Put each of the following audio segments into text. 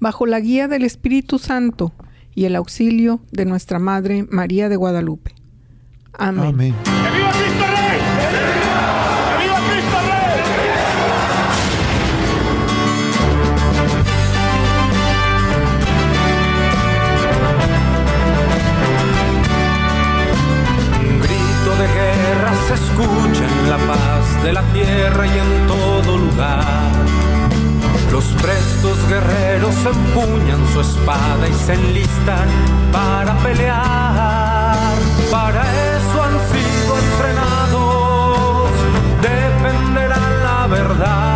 bajo la guía del Espíritu Santo y el auxilio de nuestra Madre María de Guadalupe. Amén. Amén. ¡Que viva Cristo Rey! ¡Que viva Cristo Rey! Un grito de guerra se escucha en la paz de la tierra y en todo lugar los prestos guerreros empuñan su espada y se enlistan para pelear. Para eso han sido entrenados, defenderán la verdad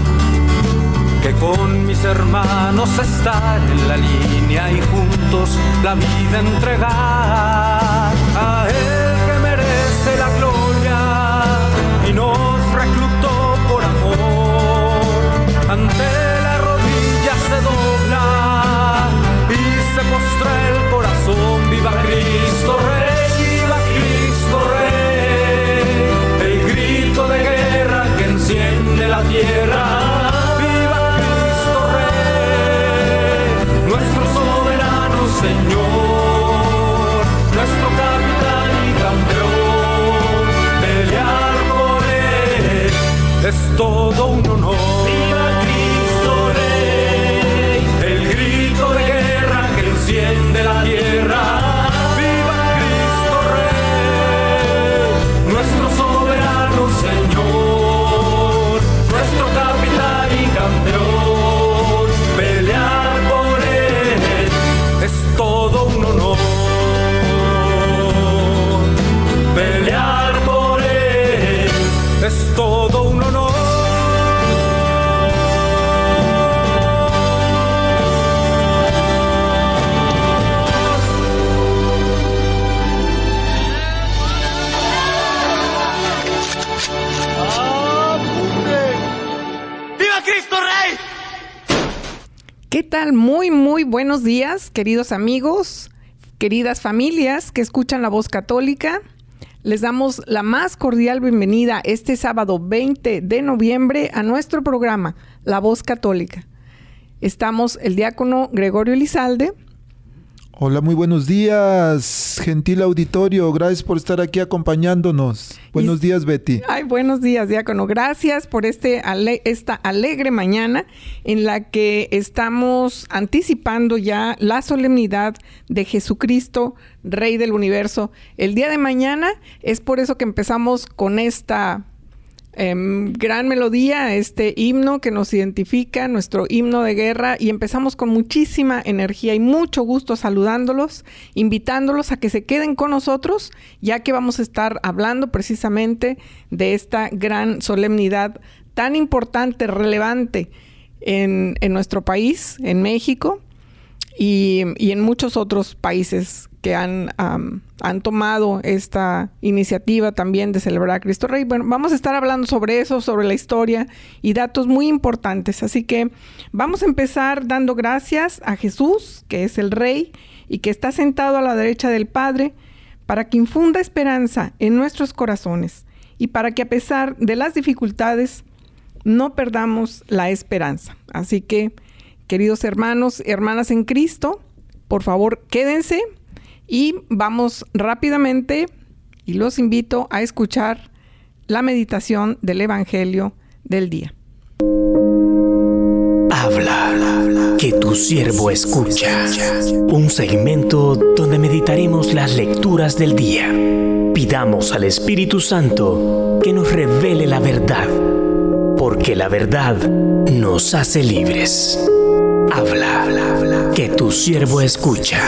que con mis hermanos estar en la línea y juntos la vida entregar. A Él es todo un honor. ¡Viva Cristo Rey! El grito de guerra que enciende. Tal? Muy, muy buenos días, queridos amigos, queridas familias que escuchan la voz católica. Les damos la más cordial bienvenida este sábado 20 de noviembre a nuestro programa, La Voz Católica. Estamos el diácono Gregorio Elizalde Hola, muy buenos días, gentil auditorio. Gracias por estar aquí acompañándonos. Buenos días, Betty. Ay, buenos días, diácono. Gracias por este esta alegre mañana en la que estamos anticipando ya la solemnidad de Jesucristo, Rey del Universo. El día de mañana es por eso que empezamos con esta Em, gran melodía, este himno que nos identifica, nuestro himno de guerra, y empezamos con muchísima energía y mucho gusto saludándolos, invitándolos a que se queden con nosotros, ya que vamos a estar hablando precisamente de esta gran solemnidad tan importante, relevante en, nuestro país, en México, y, y en muchos otros países que han, han tomado esta iniciativa también de celebrar a Cristo Rey. Bueno, vamos a estar hablando sobre eso, sobre la historia y datos muy importantes. Así que vamos a empezar dando gracias a Jesús, que es el Rey y que está sentado a la derecha del Padre, para que infunda esperanza en nuestros corazones y para que a pesar de las dificultades no perdamos la esperanza. Así que, queridos hermanos, hermanas en Cristo, por favor, quédense y vamos rápidamente y los invito a escuchar la meditación del Evangelio del día. Habla, que tu siervo escucha. Un segmento donde meditaremos las lecturas del día. Pidamos al Espíritu Santo que nos revele la verdad, porque la verdad nos hace libres. Habla, que tu siervo escucha.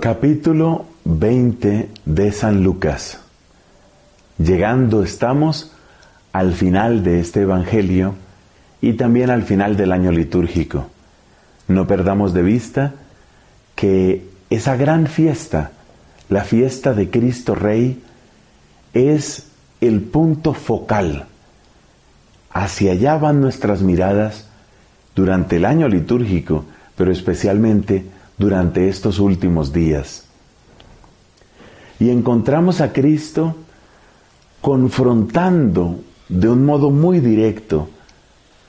Capítulo 20 de San Lucas. Llegando estamos al final de este Evangelio y también al final del año litúrgico. No perdamos de vista que esa gran fiesta, la fiesta de Cristo Rey, es el punto focal. Hacia allá van nuestras miradas durante el año litúrgico, pero especialmente durante estos últimos días. Y encontramos a Cristo confrontando de un modo muy directo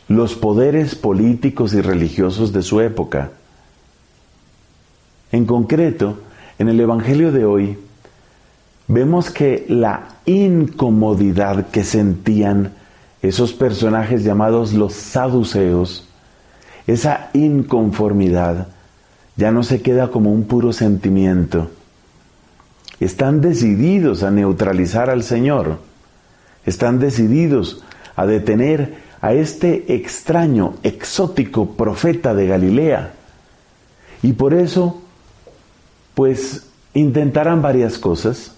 los poderes políticos y religiosos de su época. En concreto, en el Evangelio de hoy, vemos que la incomodidad que sentían esos personajes llamados los saduceos, esa inconformidad, ya no se queda como un puro sentimiento. Están decididos a neutralizar al Señor. Están decididos a detener a este extraño, exótico profeta de Galilea. Y por eso, pues, intentarán varias cosas.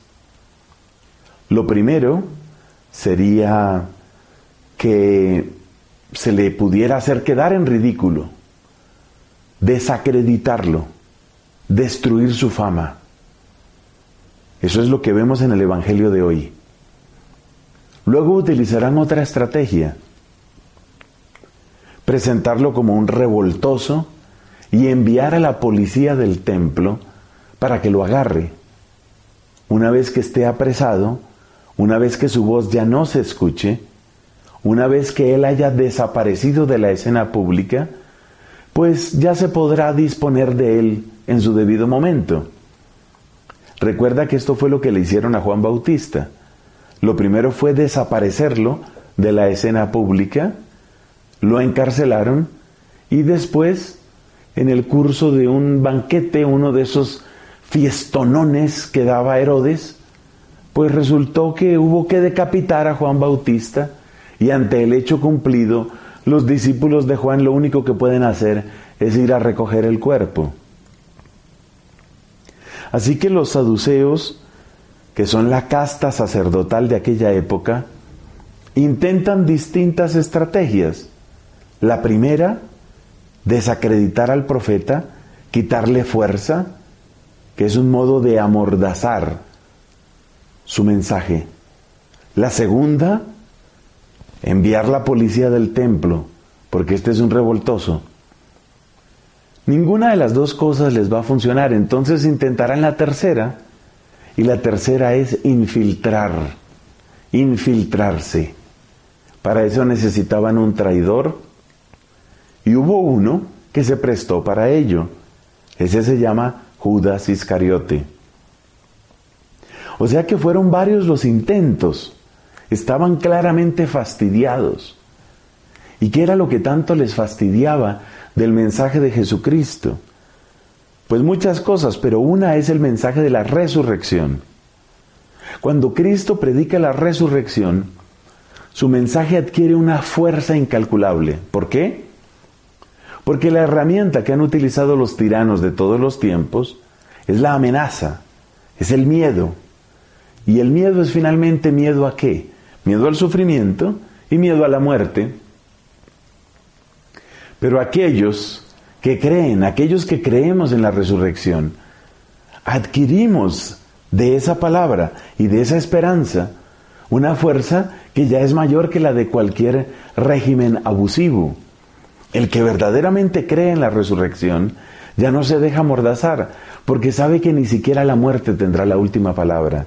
Lo primero sería que se le pudiera hacer quedar en ridículo desacreditarlo, destruir su fama. Eso es lo que vemos en el Evangelio de hoy. Luego utilizarán otra estrategia, presentarlo como un revoltoso y enviar a la policía del templo para que lo agarre. Una vez que esté apresado, una vez que su voz ya no se escuche, una vez que él haya desaparecido de la escena pública, pues ya se podrá disponer de él en su debido momento. Recuerda que esto fue lo que le hicieron a Juan Bautista. Lo primero fue desaparecerlo de la escena pública, lo encarcelaron y después, en el curso de un banquete, uno de esos fiestonones que daba Herodes, pues resultó que hubo que decapitar a Juan Bautista y ante el hecho cumplido los discípulos de Juan lo único que pueden hacer es ir a recoger el cuerpo. Así que los saduceos, que son la casta sacerdotal de aquella época, intentan distintas estrategias. La primera, desacreditar al profeta, quitarle fuerza, que es un modo de amordazar su mensaje. La segunda, enviar la policía del templo porque este es un revoltoso. Ninguna de las dos cosas les va a funcionar, entonces intentarán la tercera, y la tercera es infiltrar, infiltrarse. Para eso necesitaban un traidor, y hubo uno que se prestó para ello. Ese se llama Judas Iscariote. O sea que fueron varios los intentos. Estaban claramente fastidiados. ¿Y qué era lo que tanto les fastidiaba del mensaje de Jesucristo? Pues muchas cosas, pero una es el mensaje de la resurrección. Cuando Cristo predica la resurrección, su mensaje adquiere una fuerza incalculable. ¿Por qué? Porque la herramienta que han utilizado los tiranos de todos los tiempos es la amenaza, es el miedo. Y el miedo es finalmente miedo a qué? Miedo al sufrimiento y miedo a la muerte. Pero aquellos que creen, aquellos que creemos en la resurrección, adquirimos de esa palabra y de esa esperanza una fuerza que ya es mayor que la de cualquier régimen abusivo. El que verdaderamente cree en la resurrección ya no se deja mordazar, porque sabe que ni siquiera la muerte tendrá la última palabra.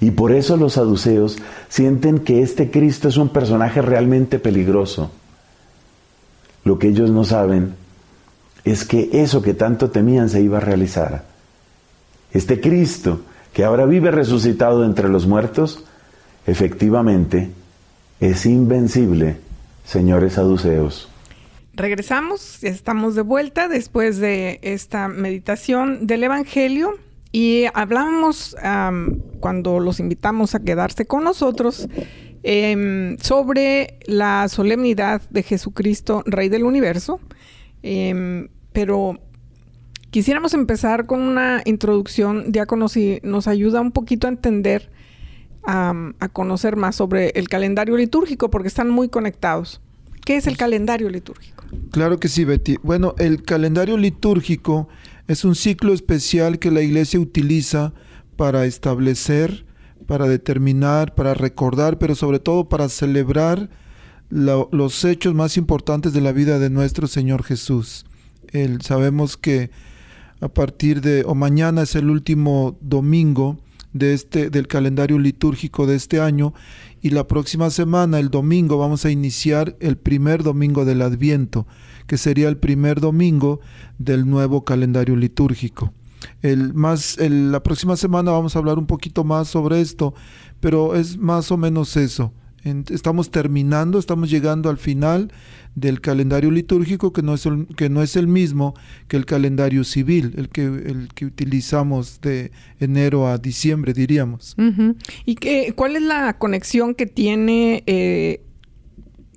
Y por eso los saduceos sienten que este Cristo es un personaje realmente peligroso. Lo que ellos no saben es que eso que tanto temían se iba a realizar. Este Cristo, que ahora vive resucitado entre los muertos, efectivamente es invencible, señores saduceos. Regresamos, estamos de vuelta después de esta meditación del Evangelio y hablábamos cuando los invitamos a quedarse con nosotros em, sobre la solemnidad de Jesucristo, Rey del Universo, em, pero quisiéramos empezar con una introducción, diácono, si nos ayuda un poquito a entender, a conocer más sobre el calendario litúrgico, porque están muy conectados. ¿Qué es el calendario litúrgico? Claro que sí, Betty. Bueno, el calendario litúrgico es un ciclo especial que la iglesia utiliza para establecer, para determinar, para recordar, pero sobre todo para celebrar los hechos más importantes de la vida de nuestro Señor Jesús. sabemos que a partir de, o mañana es el último domingo de este, del calendario litúrgico de este año y la próxima semana, el domingo, vamos a iniciar el primer domingo del Adviento, que sería el primer domingo del nuevo calendario litúrgico. El más, la próxima semana vamos a hablar un poquito más sobre esto, pero es más o menos eso. estamos terminando, estamos llegando al final del calendario litúrgico que no es el, que no es el mismo que el calendario civil, el que, el que utilizamos de enero a diciembre, diríamos. ¿Y qué, cuál es la conexión que tiene eh,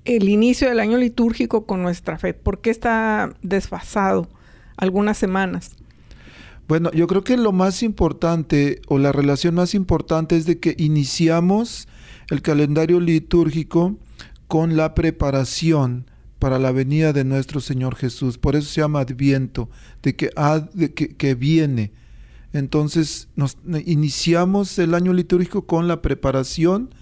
el inicio del año litúrgico con nuestra fe? ¿Por qué está desfasado algunas semanas? Bueno, yo creo que lo más importante o la relación más importante es de que iniciamos el calendario litúrgico con la preparación para la venida de nuestro Señor Jesús. Por eso se llama Adviento, de que, de que, viene. Entonces nos iniciamos el año litúrgico con la preparación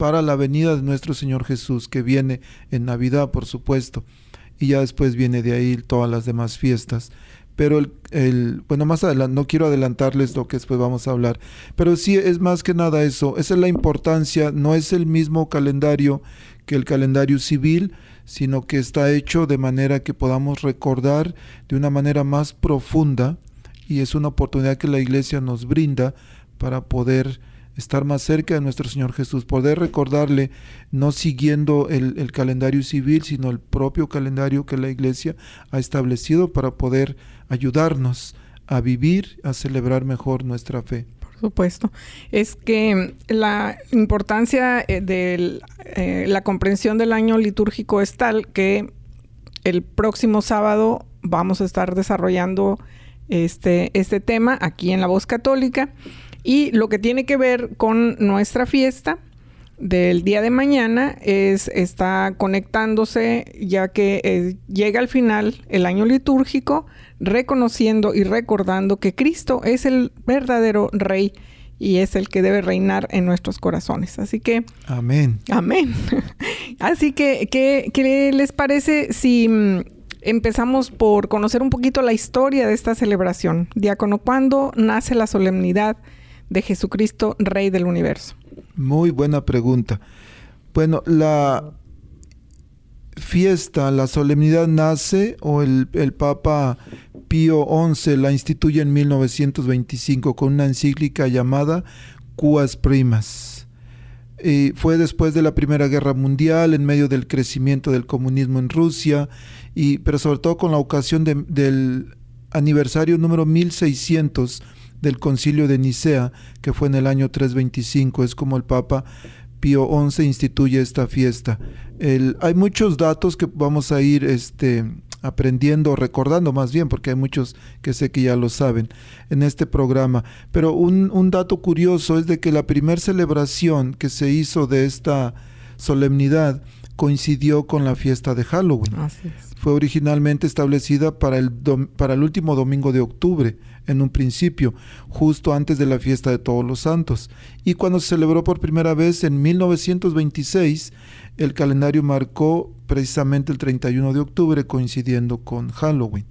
para la venida de nuestro Señor Jesús, que viene en Navidad, por supuesto, y ya después viene de ahí todas las demás fiestas. Pero el, el, bueno, más adelante, no quiero adelantarles lo que después vamos a hablar, pero sí es más que nada eso, esa es la importancia, no es el mismo calendario que el calendario civil, sino que está hecho de manera que podamos recordar de una manera más profunda y es una oportunidad que la iglesia nos brinda para poder estar más cerca de nuestro Señor Jesús, poder recordarle no siguiendo el, calendario civil, sino el propio calendario que la iglesia ha establecido para poder ayudarnos a vivir, a celebrar mejor nuestra fe. Supuesto, es que la importancia eh, de eh, la comprensión del año litúrgico es tal que el próximo sábado vamos a estar desarrollando este, este tema aquí en la voz católica y lo que tiene que ver con nuestra fiesta del día de mañana es está conectándose ya que eh, llega al final el año litúrgico reconociendo y recordando que Cristo es el verdadero rey y es el que debe reinar en nuestros corazones. Así que... Amén. Amén. Así que, ¿qué, ¿qué, les parece si mm, empezamos por conocer un poquito la historia de esta celebración? Diácono, ¿cuándo nace la solemnidad de Jesucristo, Rey del Universo? Muy buena pregunta. Bueno, la fiesta, la solemnidad nace o el, Papa Pío XI la instituye en 1925 con una encíclica llamada Cuas Primas. Fue después de la Primera Guerra Mundial, en medio del crecimiento del comunismo en Rusia, y, pero sobre todo con la ocasión del aniversario número 1600 del concilio de Nicea, que fue en el año 325. Es como el Papa Pío XI instituye esta fiesta. hay muchos datos que vamos a ir este, aprendiendo, recordando más bien, porque hay muchos que sé que ya lo saben en este programa. Pero un, un dato curioso es de que la primera celebración que se hizo de esta solemnidad coincidió con la fiesta de Halloween. Fue originalmente establecida para el, para el último domingo de octubre, en un principio, justo antes de la fiesta de Todos los Santos. Y cuando se celebró por primera vez en 1926, el calendario marcó precisamente el 31 de octubre, coincidiendo con Halloween.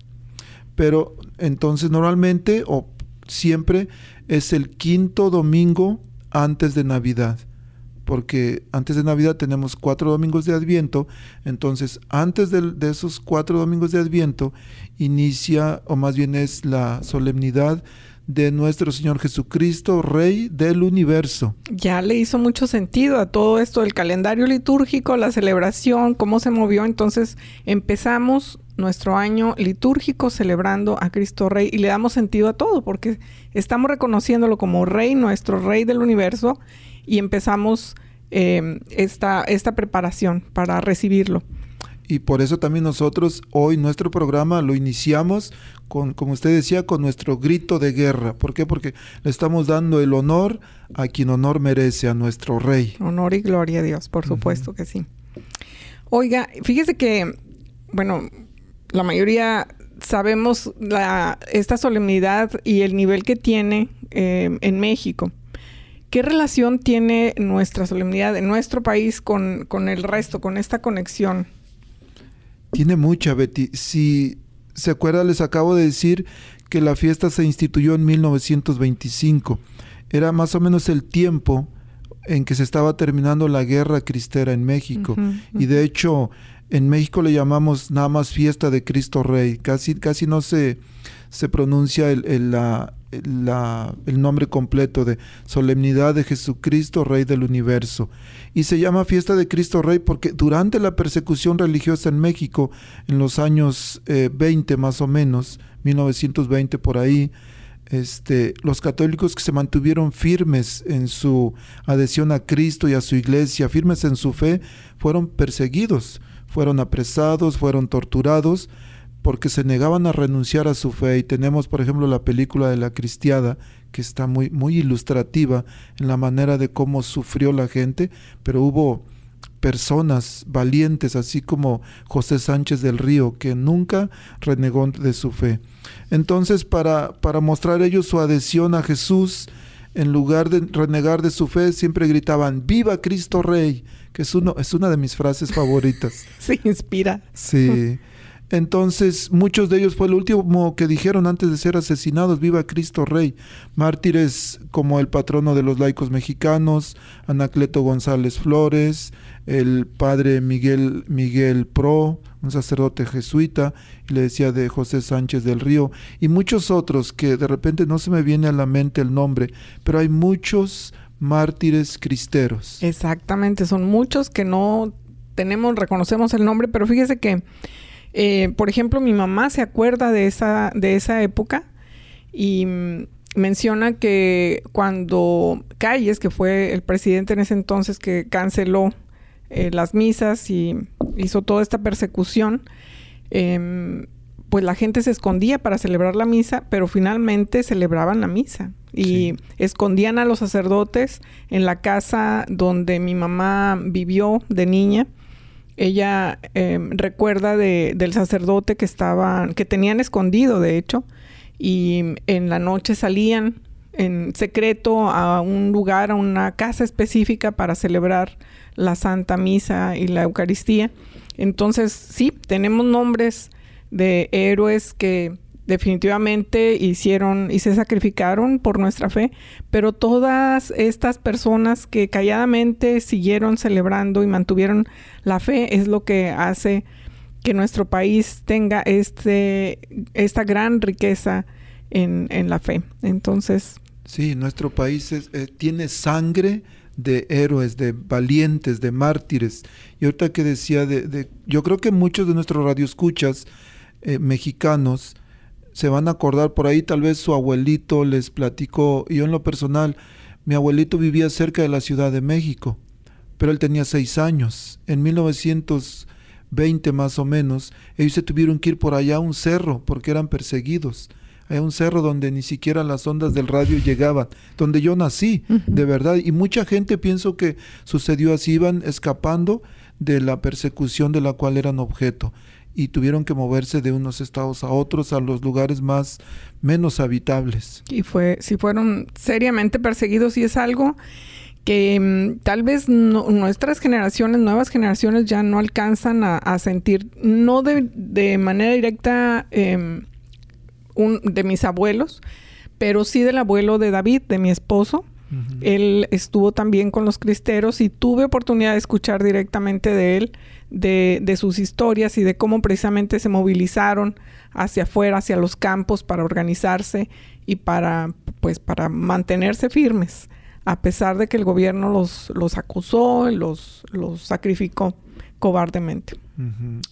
Pero entonces normalmente o siempre es el quinto domingo antes de Navidad porque antes de Navidad tenemos cuatro domingos de Adviento, entonces antes de, esos cuatro domingos de Adviento inicia, o más bien es la solemnidad de nuestro Señor Jesucristo, Rey del universo. Ya le hizo mucho sentido a todo esto, el calendario litúrgico, la celebración, cómo se movió, entonces empezamos nuestro año litúrgico celebrando a Cristo Rey y le damos sentido a todo porque estamos reconociéndolo como Rey, nuestro Rey del universo y empezamos em, esta, esta preparación para recibirlo. Y por eso también nosotros hoy nuestro programa lo iniciamos con, como usted decía, con nuestro grito de guerra. ¿Por qué? Porque le estamos dando el honor a quien honor merece, a nuestro rey. Honor y gloria a Dios, por supuesto que sí. Oiga, fíjese que, bueno, la mayoría sabemos la, esta solemnidad y el nivel que tiene em, en México. ¿Qué relación tiene nuestra solemnidad en nuestro país con, el resto, con esta conexión? Tiene mucha, Betty. Si se acuerda, les acabo de decir que la fiesta se instituyó en 1925. Era más o menos el tiempo en que se estaba terminando la guerra cristera en México. Y de hecho, en México le llamamos nada más fiesta de Cristo Rey. Casi, casi no se, se pronuncia el, la, el nombre completo de Solemnidad de Jesucristo, Rey del Universo. Y se llama Fiesta de Cristo Rey porque durante la persecución religiosa en México, en los años 20 eh, más o menos, 1920 por ahí, este, los católicos que se mantuvieron firmes en su adhesión a Cristo y a su iglesia, firmes en su fe, fueron perseguidos, fueron apresados, fueron torturados, porque se negaban a renunciar a su fe. Y tenemos, por ejemplo, la película de la cristiada, que está muy, muy ilustrativa en la manera de cómo sufrió la gente, pero hubo personas valientes, así como José Sánchez del Río, que nunca renegó de su fe. Entonces, para, para mostrar ellos su adhesión a Jesús, en lugar de renegar de su fe, siempre gritaban, ¡Viva Cristo Rey! que es, uno, es una de mis frases favoritas. Se inspira. Sí. Entonces, muchos de ellos fue el último que dijeron antes de ser asesinados, viva Cristo Rey. Mártires como el patrono de los laicos mexicanos, Anacleto González Flores, el padre Miguel Miguel Pro, un sacerdote jesuita, y le decía de José Sánchez del Río, y muchos otros que de repente no se me viene a la mente el nombre, pero hay muchos mártires cristeros. Exactamente, son muchos que no tenemos, reconocemos el nombre, pero fíjese que eh, por ejemplo, mi mamá se acuerda de esa, de esa época y mm, menciona que cuando Calles, que fue el presidente en ese entonces que canceló eh, las misas y hizo toda esta persecución, em, pues la gente se escondía para celebrar la misa, pero finalmente celebraban la misa y escondían a los sacerdotes en la casa donde mi mamá vivió de niña ella em, recuerda de, del sacerdote que estaban, que tenían escondido, de hecho, y en la noche salían en secreto a un lugar, a una casa específica para celebrar la Santa Misa y la Eucaristía. Entonces, sí, tenemos nombres de héroes que definitivamente hicieron y se sacrificaron por nuestra fe, pero todas estas personas que calladamente siguieron celebrando y mantuvieron la fe es lo que hace que nuestro país tenga este, esta gran riqueza en, la fe. Entonces... Sí, nuestro país eh, tiene sangre de héroes, de valientes, de mártires. Y ahorita que decía de, yo creo que muchos de nuestros radioescuchas eh, mexicanos se van a acordar por ahí, tal vez su abuelito les platicó, y yo en lo personal, mi abuelito vivía cerca de la Ciudad de México, pero él tenía seis años. En 1920 más o menos, ellos se tuvieron que ir por allá a un cerro porque eran perseguidos. Hay un cerro donde ni siquiera las ondas del radio llegaban, donde yo nací, de verdad. Y mucha gente pienso que sucedió así, iban escapando de la persecución de la cual eran objeto y tuvieron que moverse de unos estados a otros, a los lugares más menos habitables. Y fue, si fueron seriamente perseguidos y es algo que mm, tal vez nuestras generaciones, nuevas generaciones ya no alcanzan a, sentir, no de, manera directa em, un, de mis abuelos, pero sí del abuelo de David, de mi esposo. Él estuvo también con los cristeros y tuve oportunidad de escuchar directamente de él de, sus historias y de cómo precisamente se movilizaron hacia afuera, hacia los campos para organizarse y para, pues, para mantenerse firmes, a pesar de que el gobierno los, los acusó, los, los sacrificó cobardemente.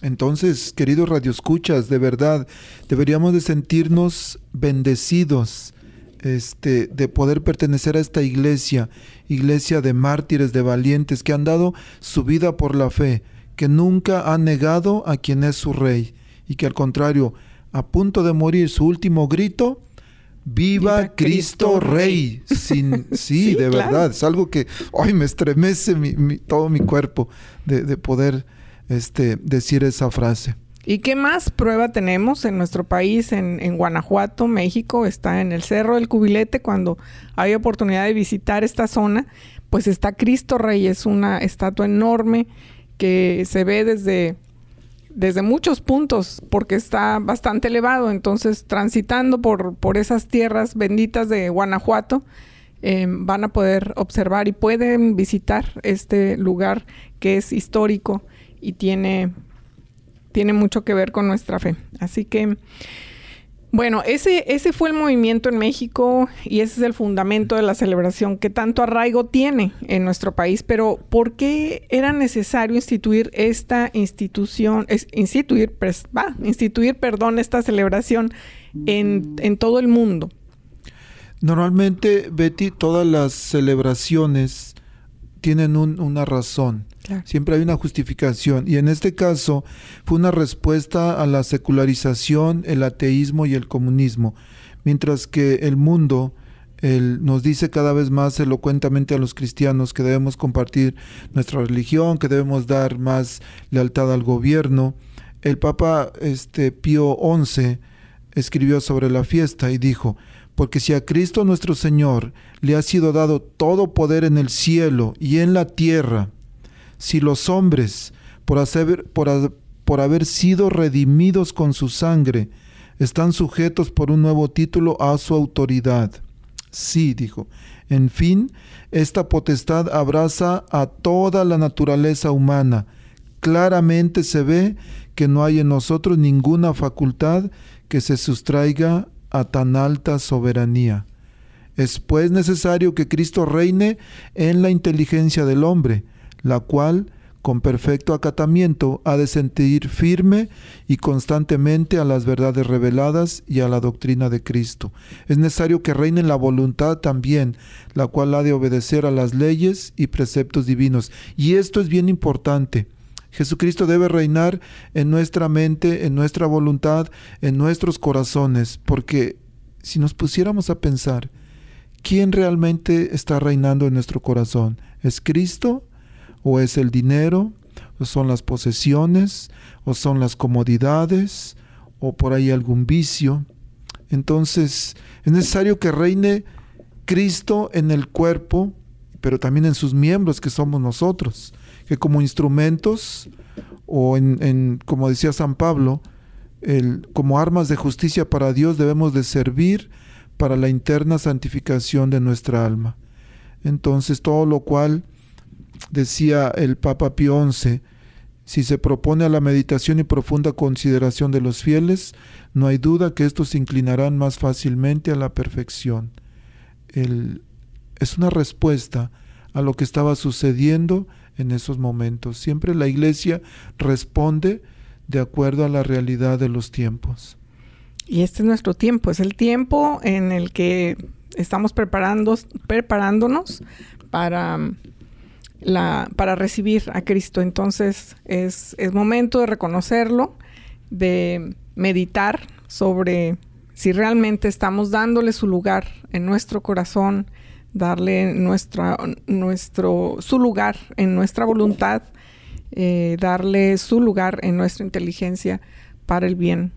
Entonces, queridos radioescuchas, de verdad, deberíamos de sentirnos bendecidos este, de poder pertenecer a esta iglesia, iglesia de mártires, de valientes, que han dado su vida por la fe, que nunca ha negado a quien es su rey y que al contrario, a punto de morir su último grito, viva, Cristo, Rey. Sin, sí, de verdad, es algo que hoy me estremece todo mi cuerpo de, poder este, decir esa frase. ¿Y qué más prueba tenemos en nuestro país, en, en, Guanajuato, México? Está en el Cerro del Cubilete, cuando hay oportunidad de visitar esta zona, pues está Cristo Rey, es una estatua enorme que se ve desde, desde muchos puntos porque está bastante elevado. Entonces, transitando por, por esas tierras benditas de Guanajuato, em, van a poder observar y pueden visitar este lugar que es histórico y tiene, tiene mucho que ver con nuestra fe. Así que bueno, ese, ese fue el movimiento en México y ese es el fundamento de la celebración que tanto arraigo tiene en nuestro país. Pero, ¿por qué era necesario instituir esta institución, instituir, instituir, perdón, esta celebración en, en todo el mundo? Normalmente, Betty, todas las celebraciones tienen una razón. Siempre hay una justificación. Y en este caso fue una respuesta a la secularización, el ateísmo y el comunismo. Mientras que el mundo nos dice cada vez más elocuentemente a los cristianos que debemos compartir nuestra religión, que debemos dar más lealtad al gobierno. El Papa este, Pío XI escribió sobre la fiesta y dijo, porque si a Cristo nuestro Señor le ha sido dado todo poder en el cielo y en la tierra, si los hombres, por, por haber sido redimidos con su sangre, están sujetos por un nuevo título a su autoridad. Sí, dijo. En fin, esta potestad abraza a toda la naturaleza humana. Claramente se ve que no hay en nosotros ninguna facultad que se sustraiga a tan alta soberanía. Es pues necesario que Cristo reine en la inteligencia del hombre, la cual, con perfecto acatamiento, ha de sentir firme y constantemente a las verdades reveladas y a la doctrina de Cristo. Es necesario que reine la voluntad también, la cual ha de obedecer a las leyes y preceptos divinos. Y esto es bien importante. Jesucristo debe reinar en nuestra mente, en nuestra voluntad, en nuestros corazones, porque si nos pusiéramos a pensar, ¿quién realmente está reinando en nuestro corazón? ¿Es Cristo o es el dinero, o son las posesiones, o son las comodidades, o por ahí algún vicio. Entonces es necesario que reine Cristo en el cuerpo, pero también en sus miembros, que somos nosotros, que como instrumentos, o en, como decía San Pablo, el, como armas de justicia para Dios debemos de servir para la interna santificación de nuestra alma. Entonces, todo lo cual, decía el Papa Pío XI, si se propone a la meditación y profunda consideración de los fieles, no hay duda que estos se inclinarán más fácilmente a la perfección. es una respuesta a lo que estaba sucediendo en esos momentos. Siempre la iglesia responde de acuerdo a la realidad de los tiempos. Y este es nuestro tiempo, es el tiempo en el que estamos preparando, preparándonos para, la, para recibir a Cristo. Entonces es, es momento de reconocerlo, de meditar sobre si realmente estamos dándole su lugar en nuestro corazón, darle nuestra, nuestro, su lugar en nuestra voluntad, eh, darle su lugar en nuestra inteligencia para el bien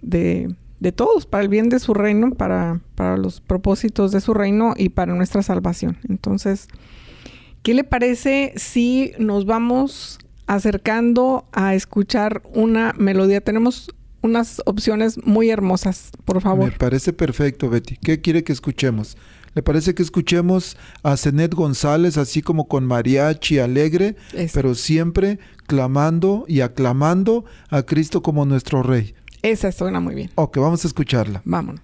de, de todos, para el bien de su reino, para, para los propósitos de su reino y para nuestra salvación. Entonces, ¿qué le parece si nos vamos acercando a escuchar una melodía? Tenemos unas opciones muy hermosas, por favor. Me parece perfecto, Betty. ¿Qué quiere que escuchemos? ¿Le parece que escuchemos a Zenet González así como con mariachi alegre, pero siempre clamando y aclamando a Cristo como nuestro Rey? Esa suena muy bien. Ok, vamos a escucharla. Vámonos.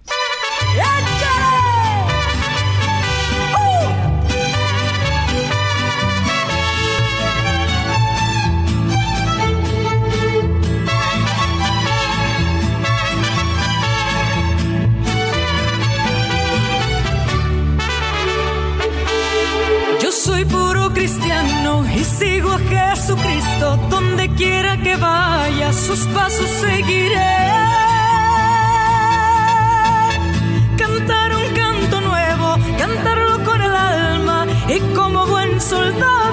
Sigo a Jesucristo donde quiera que vaya, sus pasos seguiré. Cantar un canto nuevo, cantarlo con el alma y como buen soldado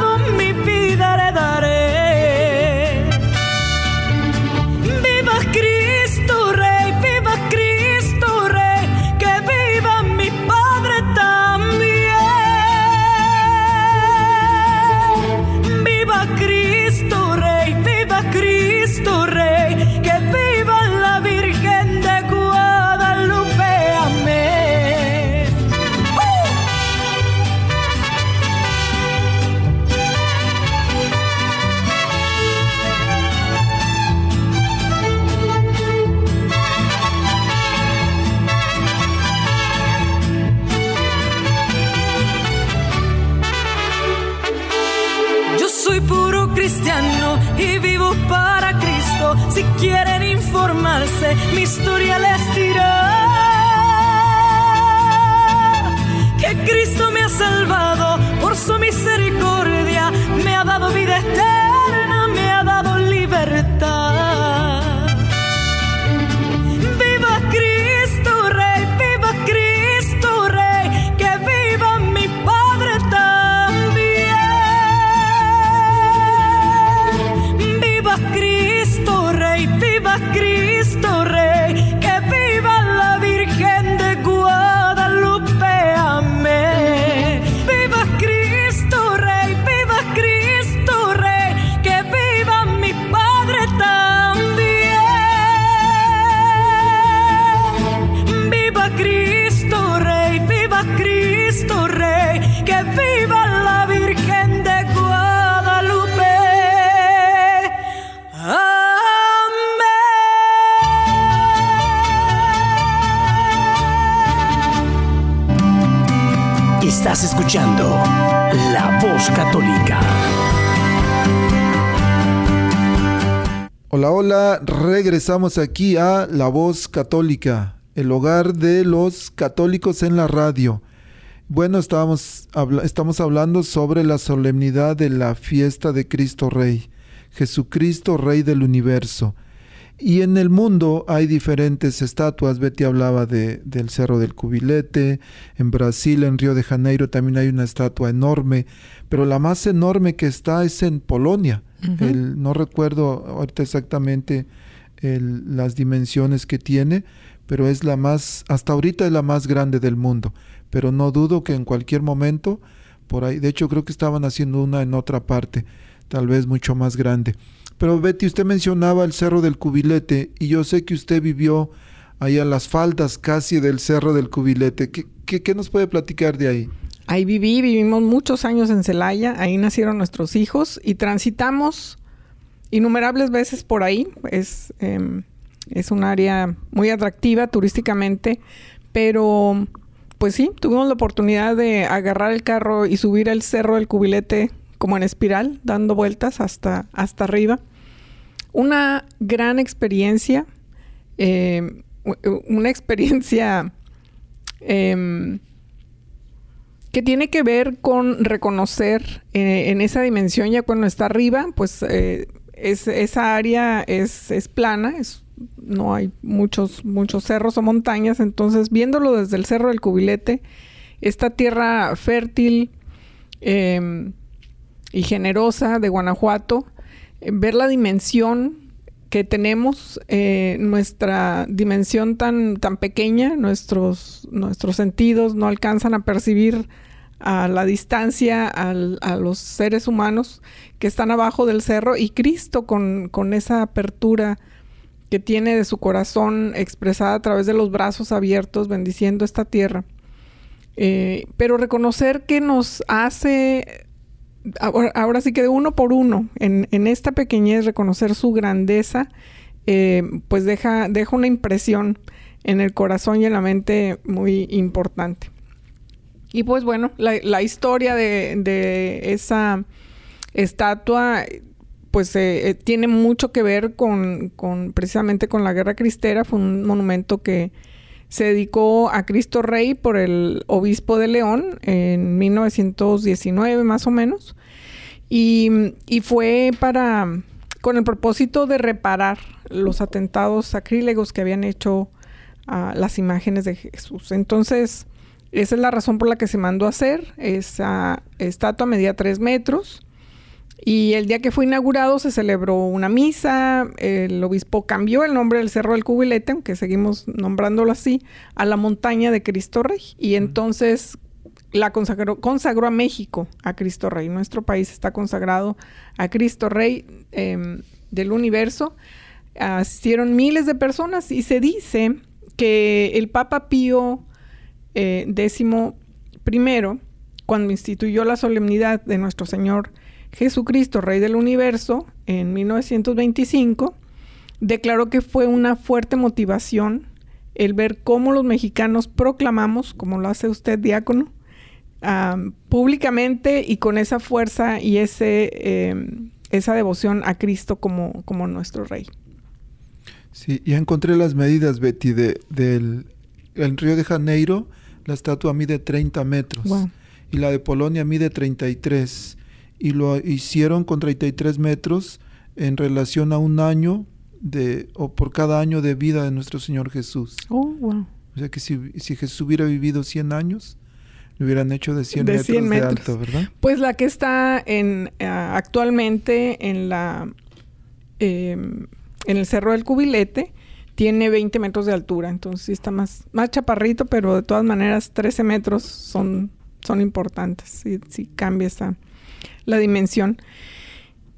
escuchando La Voz Católica. Hola, hola, regresamos aquí a La Voz Católica, el hogar de los católicos en la radio. Bueno, estábamos, estamos hablando sobre la solemnidad de la fiesta de Cristo Rey, Jesucristo Rey del universo. Y en el mundo hay diferentes estatuas. Betty hablaba de, del Cerro del Cubilete. En Brasil, en Río de Janeiro, también hay una estatua enorme. Pero la más enorme que está es en Polonia. no recuerdo ahorita exactamente las dimensiones que tiene, pero es la más, hasta ahorita es la más grande del mundo. Pero no dudo que en cualquier momento por ahí, de hecho creo que estaban haciendo una en otra parte, tal vez mucho más grande. Pero Betty, usted mencionaba el Cerro del Cubilete y yo sé que usted vivió ahí a las faldas casi del Cerro del Cubilete. ¿Qué, nos puede platicar de ahí? Ahí viví, vivimos muchos años en Celaya, ahí nacieron nuestros hijos y transitamos innumerables veces por ahí. Es, em, es un área muy atractiva turísticamente, pero pues sí, tuvimos la oportunidad de agarrar el carro y subir el cerro del cubilete como en espiral, dando vueltas hasta, hasta arriba. Una gran experiencia, em, una experiencia em, que tiene que ver con reconocer eh, en esa dimensión ya cuando está arriba, pues eh, es, esa área es, es plana, es, no hay muchos, muchos cerros o montañas, entonces viéndolo desde el Cerro del Cubilete, esta tierra fértil em, y generosa de Guanajuato, eh, ver la dimensión que tenemos, eh, nuestra dimensión tan, tan pequeña, nuestros, nuestros sentidos no alcanzan a percibir a la distancia a los seres humanos que están abajo del cerro y Cristo con, con esa apertura que tiene de su corazón expresada a través de los brazos abiertos, bendiciendo esta tierra. Eh, pero reconocer que nos hace, ahora, sí que de uno por uno, en, esta pequeñez, reconocer su grandeza, eh, pues deja, deja una impresión en el corazón y en la mente muy importante. Y pues bueno, la, historia de, de, esa estatua pues eh, eh, tiene mucho que ver con, precisamente con la guerra cristera. Fue un monumento que se dedicó a Cristo Rey por el obispo de León en 1919 más o menos. Y, fue para, con el propósito de reparar los atentados sacrílegos que habían hecho las imágenes de Jesús. Entonces, esa es la razón por la que se mandó a hacer. Esa estatua medía tres metros y el día que fue inaugurado se celebró una misa, el obispo cambió el nombre del Cerro del Cubilete, aunque seguimos nombrándolo así, a la montaña de Cristo Rey. Y entonces la consagró, consagró a México a Cristo Rey. Nuestro país está consagrado a Cristo Rey em, del universo. Asistieron miles de personas y se dice que el Papa Pío eh, X, cuando instituyó la solemnidad de nuestro Señor Jesucristo, Rey del Universo, en 1925, declaró que fue una fuerte motivación el ver cómo los mexicanos proclamamos, como lo hace usted, diácono, públicamente y con esa fuerza y ese, em, esa devoción a Cristo como, como nuestro Rey. Sí, ya encontré las medidas, Betty, de, del en Río de Janeiro, la estatua mide 30 metros y la de Polonia mide 33 y lo hicieron con 33 metros en relación a un año de, o por cada año de vida de nuestro Señor Jesús. Oh, wow. O sea que si, Jesús hubiera vivido 100 años, lo hubieran hecho de 100, metros, de alto, ¿verdad? Pues la que está en eh, actualmente en la em, en el Cerro del Cubilete tiene 20 metros de altura, entonces sí está más, más chaparrito, pero de todas maneras 13 metros son, son importantes, si sí, cambia esa, la dimensión.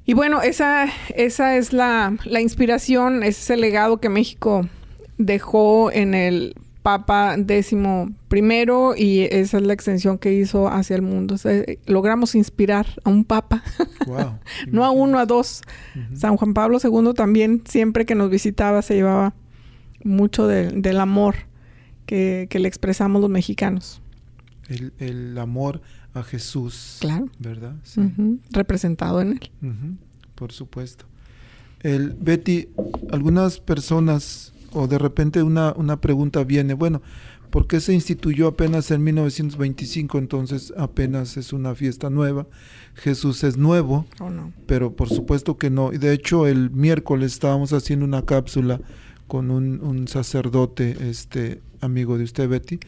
Y bueno, esa, esa es la, la inspiración, ese es el legado que México dejó en el Papa décimo primero y esa es la extensión que hizo hacia el mundo. logramos inspirar a un Papa, no a uno, a dos. San Juan Pablo II también, siempre que nos visitaba, se llevaba mucho del amor que, le expresamos los mexicanos. El, el amor a Jesús. Claro. ¿Verdad? Representado en él. Por supuesto. El, Betty, algunas personas, o de repente una, una pregunta viene, bueno, ¿por qué se instituyó apenas en 1925? Entonces apenas es una fiesta nueva. Jesús es nuevo, oh, no. pero por supuesto que no. Y de hecho el miércoles estábamos haciendo una cápsula con un, un sacerdote este, amigo de usted, Betty,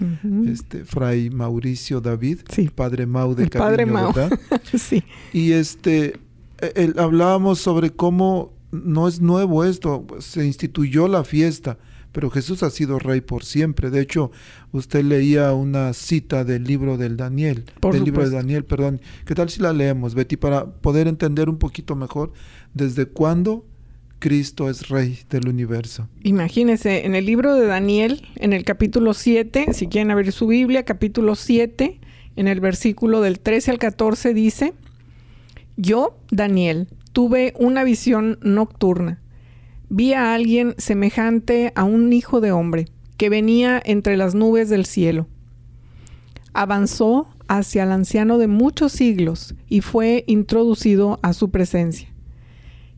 este, Fray Mauricio David, padre Mau de padre Mau. ¿verdad? sí. Y este, e, hablábamos sobre cómo no es nuevo esto, se instituyó la fiesta, pero Jesús ha sido rey por siempre. De hecho, usted leía una cita del libro del Daniel, del libro de Daniel, perdón. ¿Qué tal si la leemos, Betty, para poder entender un poquito mejor desde cuándo Cristo es rey del universo? Imagínese, en el libro de Daniel, en el capítulo 7, si quieren abrir su Biblia, capítulo 7, en el versículo del 13 al 14 dice, yo, Daniel, tuve una visión nocturna. Vi a alguien semejante a un hijo de hombre que venía entre las nubes del cielo. Avanzó hacia el anciano de muchos siglos y fue introducido a su presencia.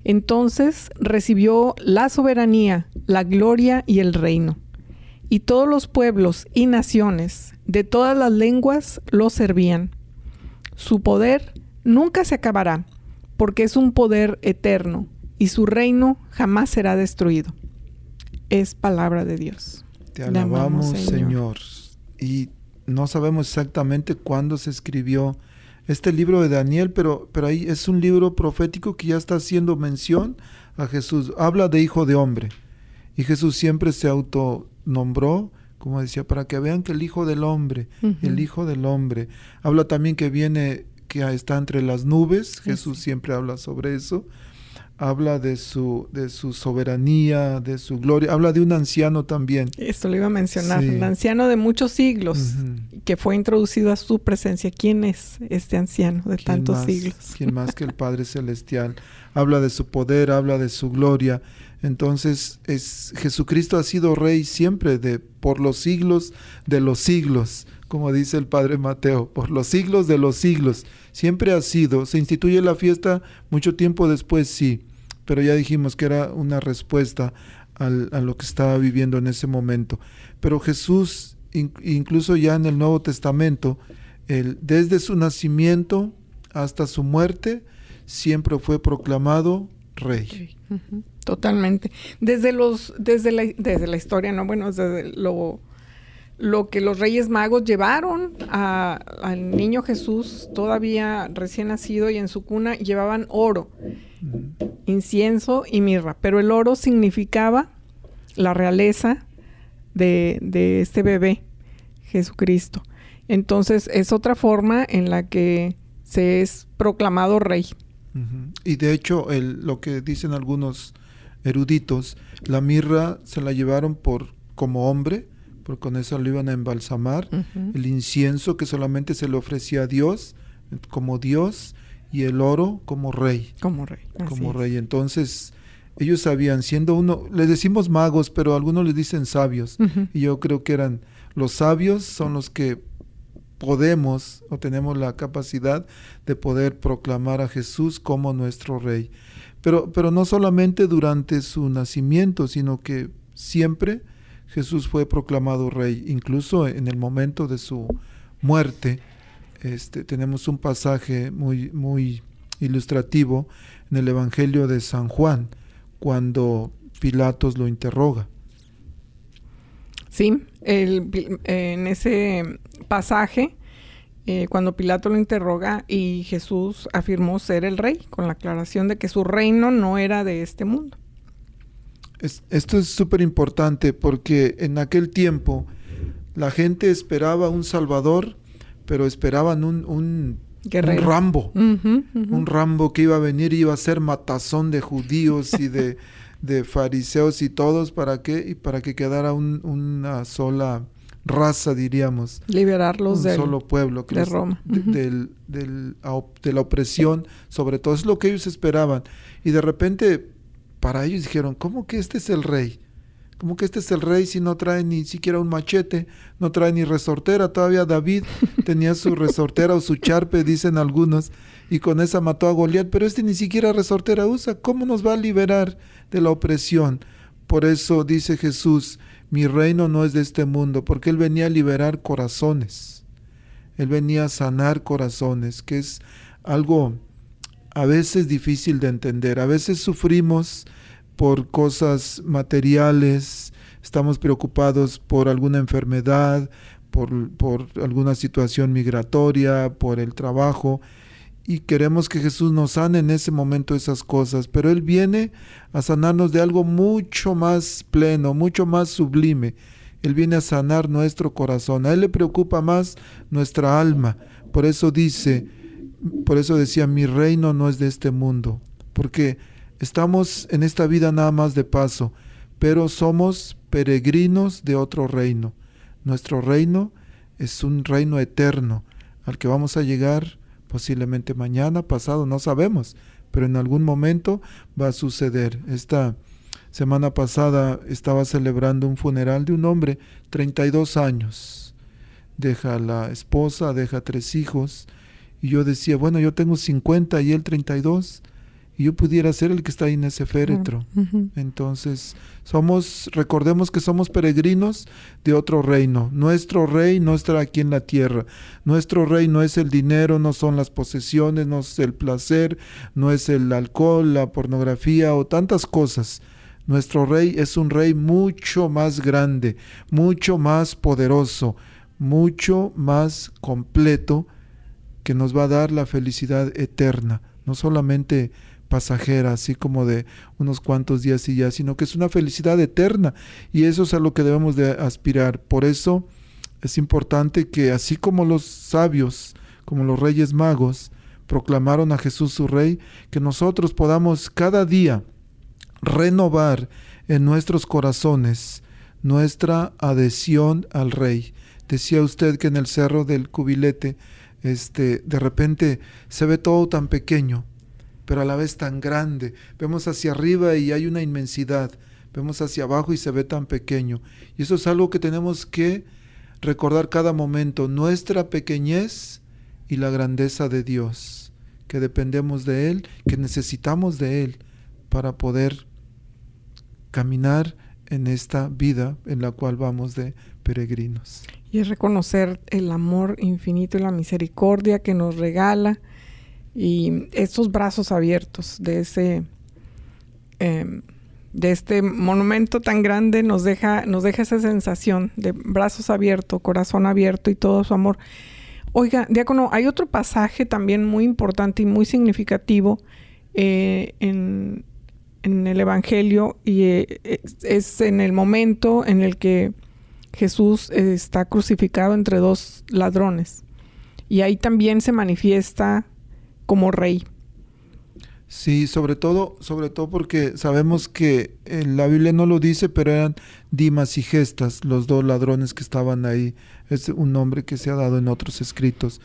Entonces recibió la soberanía, la gloria y el reino. Y todos los pueblos y naciones de todas las lenguas lo servían. Su poder nunca se acabará, porque es un poder eterno y su reino jamás será destruido. Es palabra de Dios. Te alabamos, Señor. Y no sabemos exactamente cuándo se escribió este libro de Daniel, pero, pero ahí es un libro profético que ya está haciendo mención a Jesús. Habla de hijo de hombre. Y Jesús siempre se autonombró, como decía, para que vean que el hijo del hombre, el hijo del hombre. Habla también que viene que está entre las nubes, Jesús siempre habla sobre eso, habla de su, de su soberanía, de su gloria, habla de un anciano también. Esto lo iba a mencionar, un anciano de muchos siglos que fue introducido a su presencia. ¿Quién es este anciano de tantos siglos? ¿Quién más que el Padre Celestial? Habla de su poder, habla de su gloria. Entonces, es, Jesucristo ha sido rey siempre de por los siglos de los siglos como dice el padre Mateo, por los siglos de los siglos. Siempre ha sido. Se instituye la fiesta mucho tiempo después, sí, pero ya dijimos que era una respuesta a lo que estaba viviendo en ese momento. Pero Jesús, incluso ya en el Nuevo Testamento, desde su nacimiento hasta su muerte, siempre fue proclamado rey. Totalmente. Desde los, desde la, desde la historia, no, bueno, desde lo lo que los Reyes Magos llevaron al niño Jesús todavía recién nacido y en su cuna llevaban oro, incienso y mirra, pero el oro significaba la realeza de, este bebé, Jesucristo. Entonces es otra forma en la que se es proclamado rey. Y de hecho, lo que dicen algunos eruditos, la mirra se la llevaron por como hombre, porque con eso lo iban a embalsamar, el incienso que solamente se le ofrecía a Dios como Dios y el oro como rey. Como rey. Como rey. Entonces, ellos sabían, siendo uno, les decimos magos, pero algunos les dicen sabios. Y yo creo que eran los sabios son los que podemos o tenemos la capacidad de poder proclamar a Jesús como nuestro rey. Pero, pero no solamente durante su nacimiento, sino que siempre Jesús fue proclamado rey, incluso en el momento de su muerte. Este, tenemos un pasaje muy, muy ilustrativo en el Evangelio de San Juan, cuando Pilatos lo interroga. Sí, en ese pasaje, eh, cuando Pilato lo interroga y Jesús afirmó ser el rey, con la aclaración de que su reino no era de este mundo esto es súper importante porque en aquel tiempo la gente esperaba un Salvador, pero esperaban un, un, Rambo, un Rambo que iba a venir y iba a ser matazón de judíos y de, fariseos y todos, ¿para qué? Y para que quedara una sola raza, diríamos. Liberarlos un solo pueblo. de Roma. del, de la opresión, sobre todo. Es lo que ellos esperaban. Y de repente para ellos dijeron, ¿cómo que este es el rey? ¿Cómo que este es el rey si no trae ni siquiera un machete, no trae ni resortera? Todavía David tenía su resortera o su charpe, dicen algunos, y con esa mató a Goliat, pero este ni siquiera resortera usa. ¿Cómo nos va a liberar de la opresión? Por eso dice Jesús, mi reino no es de este mundo, porque Él venía a liberar corazones. Él venía a sanar corazones, que es algo a veces difícil de entender. A veces sufrimos por cosas materiales, estamos preocupados por alguna enfermedad, por, alguna situación migratoria, por el trabajo, y queremos que Jesús nos sane en ese momento esas cosas, pero Él viene a sanarnos de algo mucho más pleno, mucho más sublime. Él viene a sanar nuestro corazón. A Él le preocupa más nuestra alma. Por eso dice, por eso decía, mi reino no es de este mundo, porque estamos en esta vida nada más de paso, pero somos peregrinos de otro reino. Nuestro reino es un reino eterno al que vamos a llegar posiblemente mañana, pasado, no sabemos, pero en algún momento va a suceder. Esta semana pasada estaba celebrando un funeral de un hombre, 32 años. Deja la esposa, deja tres hijos. Y yo decía, bueno, yo tengo 50 y él 32 y yo pudiera ser el que está ahí en ese féretro. Entonces, somos, recordemos que somos peregrinos de otro reino. Nuestro rey no está aquí en la tierra. Nuestro rey no es el dinero, no son las posesiones, no es el placer, no es el alcohol, la pornografía o tantas cosas. Nuestro rey es un rey mucho más grande, mucho más poderoso, mucho más completo, que nos va a dar la felicidad eterna. No solamente pasajera, así como de unos cuantos días y ya, sino que es una felicidad eterna y eso es a lo que debemos de aspirar. Por eso es importante que así como los sabios, como los reyes magos, proclamaron a Jesús su rey, que nosotros podamos cada día renovar en nuestros corazones nuestra adhesión al rey. Decía usted que en el cerro del cubilete, este, de repente se ve todo tan pequeño, pero a la vez tan grande. Vemos hacia arriba y hay una inmensidad. Vemos hacia abajo y se ve tan pequeño. Y eso es algo que tenemos que recordar cada momento, nuestra pequeñez y la grandeza de Dios, que dependemos de Él, que necesitamos de Él para poder caminar en esta vida en la cual vamos de peregrinos. Y es reconocer el amor infinito y la misericordia que nos regala y estos brazos abiertos de ese em, de este monumento tan grande nos deja nos deja esa sensación de brazos abiertos corazón abierto y todo su amor. Oiga diácono hay otro pasaje también muy importante y muy significativo eh, en, en, el evangelio y eh, es en el momento en el que Jesús está crucificado entre dos ladrones y ahí también se manifiesta como rey. Sí, sobre todo, sobre todo porque sabemos que en la Biblia no lo dice, pero eran Dimas y Gestas, los dos ladrones que estaban ahí. Es un nombre que se ha dado en otros escritos.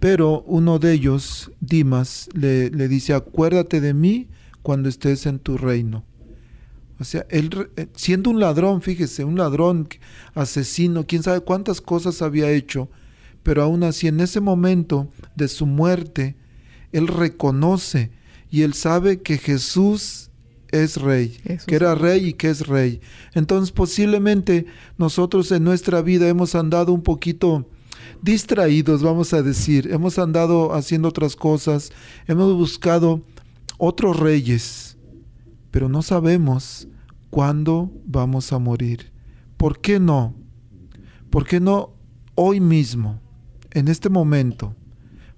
Pero uno de ellos, Dimas, le, le dice, acuérdate de mí cuando estés en tu reino. O sea, él eh, siendo un ladrón, fíjese, un ladrón, asesino, quién sabe cuántas cosas había hecho, pero aún así en ese momento de su muerte, él reconoce y él sabe que Jesús es rey, que era rey y que es rey. Entonces posiblemente nosotros en nuestra vida hemos andado un poquito distraídos, vamos a decir, hemos andado haciendo otras cosas, hemos buscado otros reyes, pero no sabemos cuándo vamos a morir. ¿Por qué no? ¿Por qué no hoy mismo, en este momento,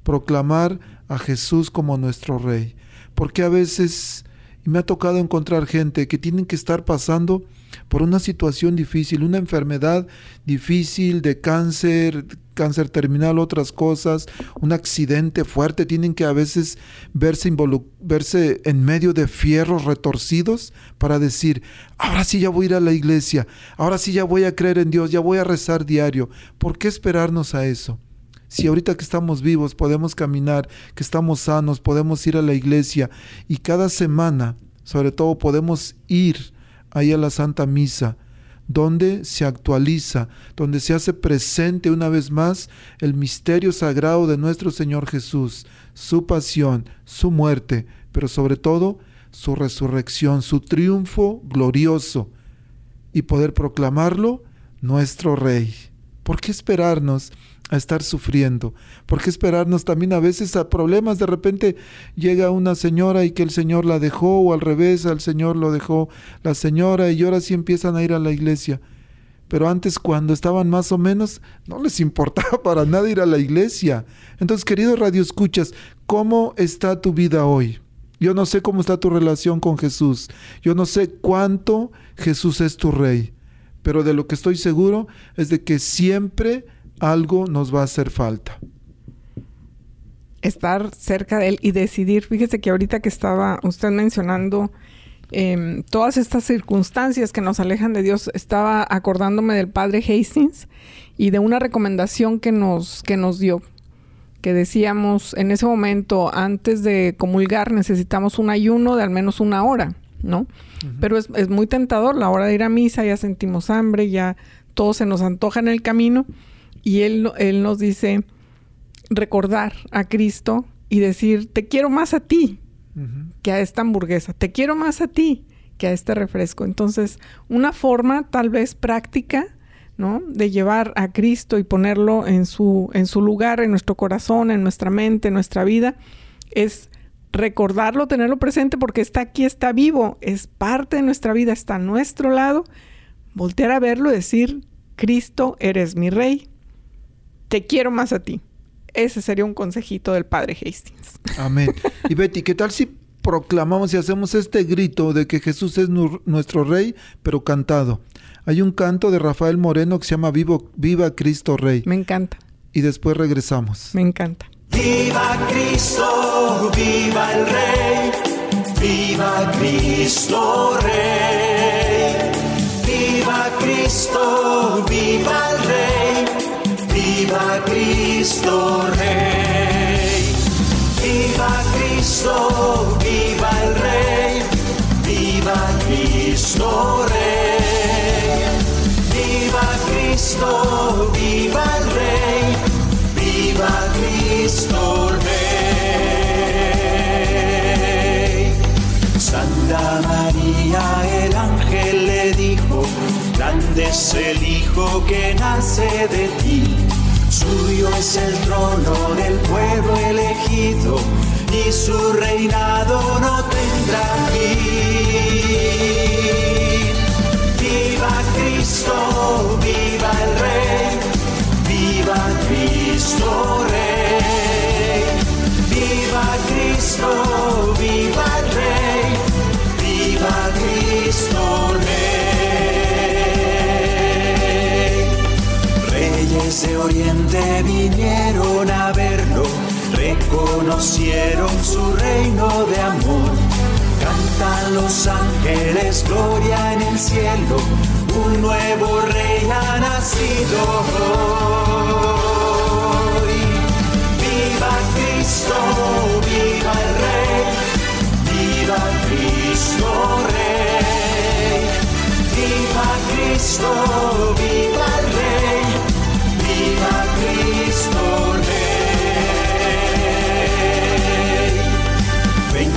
proclamar a Jesús como nuestro Rey. Porque a veces, me ha tocado encontrar gente que tienen que estar pasando por una situación difícil, una enfermedad difícil de cáncer, cáncer terminal, otras cosas, un accidente fuerte, tienen que a veces verse, verse en medio de fierros retorcidos para decir, ahora sí ya voy a ir a la iglesia, ahora sí ya voy a creer en Dios, ya voy a rezar diario. ¿Por qué esperarnos a eso? Si ahorita que estamos vivos podemos caminar, que estamos sanos, podemos ir a la iglesia y cada semana, sobre todo, podemos ir ahí a la Santa Misa, donde se actualiza, donde se hace presente una vez más el misterio sagrado de nuestro Señor Jesús, su pasión, su muerte, pero sobre todo su resurrección, su triunfo glorioso, y poder proclamarlo nuestro Rey. ¿Por qué esperarnos a estar sufriendo. ¿Por qué esperarnos también a veces a problemas? De repente llega una señora y que el Señor la dejó o al revés, al Señor lo dejó la señora y ahora sí empiezan a ir a la iglesia. Pero antes cuando estaban más o menos no les importaba para nada ir a la iglesia. Entonces, queridos Radio Escuchas, ¿cómo está tu vida hoy? Yo no sé cómo está tu relación con Jesús. Yo no sé cuánto Jesús es tu rey. Pero de lo que estoy seguro es de que siempre algo nos va a hacer falta. Estar cerca de Él y decidir. Fíjese que ahorita que estaba usted mencionando em, todas estas circunstancias que nos alejan de Dios, estaba acordándome del padre Hastings y de una recomendación que nos, que nos dio que decíamos en ese momento, antes de comulgar, necesitamos un ayuno de al menos una hora, ¿no? Pero es, es, muy tentador la hora de ir a misa, ya sentimos hambre, ya todo se nos antoja en el camino. Y él, él nos dice recordar a Cristo y decir, te quiero más a ti que a esta hamburguesa, te quiero más a ti que a este refresco. Entonces, una forma tal vez práctica ¿no? De llevar a Cristo y ponerlo en su, en su lugar, en nuestro corazón, en nuestra mente, en nuestra vida, es recordarlo, tenerlo presente porque está aquí, está vivo, es parte de nuestra vida, está a nuestro lado. Voltear a verlo y decir, Cristo, eres mi rey, te quiero más a ti. Ese sería un consejito del Padre Hastings. Amén. Y Betty, ¿qué tal si proclamamos y hacemos este grito de que Jesús es nuestro rey, pero cantado? Hay un canto de Rafael Moreno que se llama Vivo, Viva Cristo Rey. Me encanta. Y después regresamos. Me encanta. Viva Cristo, viva el Rey, viva Cristo Rey. Viva Cristo, viva el Rey, viva Cristo Rey. Viva Cristo, viva el Rey, viva Cristo Rey. Cristo, viva el Rey, viva Cristo Rey. Santa María, el ángel le dijo, grande es el Hijo que nace de ti. Suyo es el trono del pueblo elegido y su reinado no tendrá fin. Viva Cristo, viva el Rey, viva Cristo Rey, viva Cristo, viva el Rey, Reyes de Oriente vinieron a verlo, reconocieron su reino de amor Cantan los ángeles, gloria en el cielo, un nuevo rey ha nacido. Viva Cristo, viva el rey, viva Cristo rey. Viva Cristo, viva el rey,